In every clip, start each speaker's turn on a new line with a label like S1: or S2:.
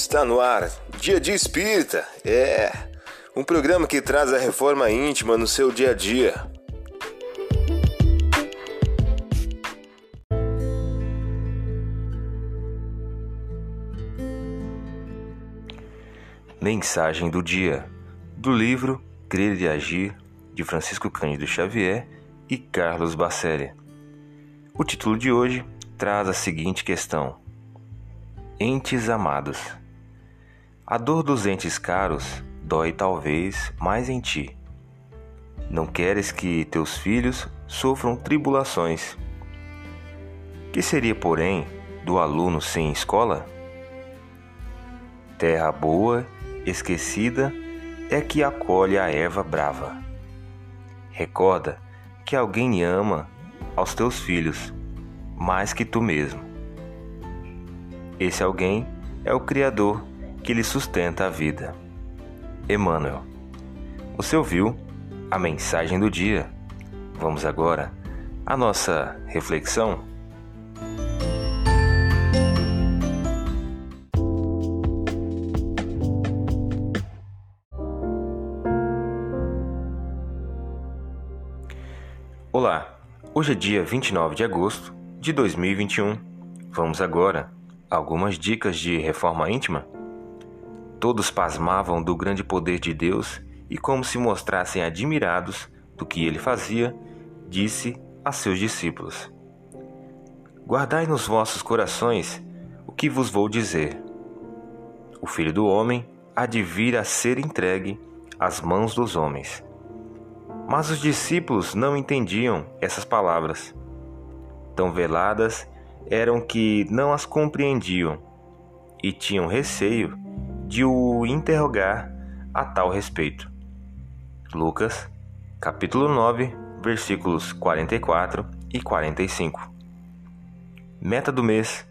S1: Está no ar, Dia de Espírita. É um programa que traz a reforma íntima no seu dia a dia.
S2: Mensagem do dia do livro Crer e Agir de Francisco Cândido Xavier e Carlos Bacelli. O título de hoje traz a seguinte questão: Entes amados. A dor dos entes caros dói talvez mais em ti. Não queres que teus filhos sofram tribulações. Que seria, porém, do aluno sem escola? Terra boa, esquecida, é que acolhe a erva brava. Recorda que alguém ama aos teus filhos mais que tu mesmo. Esse alguém é o Criador que lhe sustenta a vida. Emmanuel. Você ouviu a mensagem do dia? Vamos agora à nossa reflexão. Olá, hoje é dia 29 de agosto de 2021. Vamos agora a algumas dicas de reforma íntima? Todos pasmavam do grande poder de Deus e, como se mostrassem admirados do que ele fazia, disse a seus discípulos: Guardai nos vossos corações o que vos vou dizer. O filho do homem há de vir a ser entregue às mãos dos homens. Mas os discípulos não entendiam essas palavras. Tão veladas eram que não as compreendiam e tinham receio de o interrogar a tal respeito. Lucas, capítulo 9, versículos 44 e 45. Meta do mês: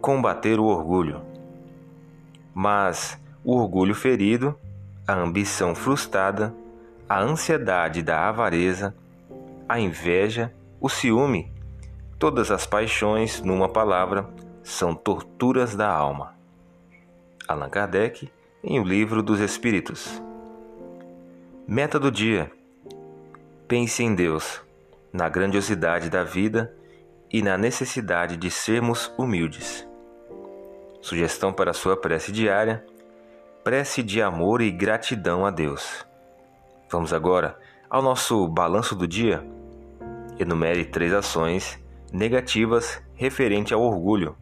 S2: combater o orgulho. Mas o orgulho ferido, a ambição frustrada, a ansiedade da avareza, a inveja, o ciúme, todas as paixões, numa palavra, são torturas da alma. Allan Kardec, em O Livro dos Espíritos. Meta do dia: pense em Deus, na grandiosidade da vida e na necessidade de sermos humildes. Sugestão para sua prece diária: prece de amor e gratidão a Deus. Vamos agora ao nosso balanço do dia. Enumere três ações negativas referente ao orgulho.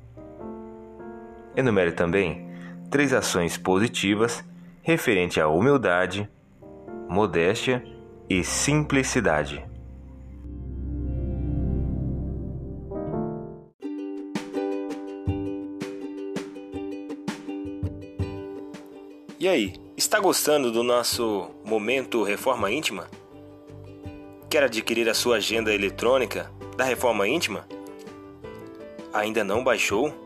S2: Enumere também três ações positivas referente à humildade, modéstia e simplicidade.
S1: E aí, está gostando do nosso momento Reforma Íntima? Quer adquirir a sua agenda eletrônica da Reforma Íntima? Ainda não baixou?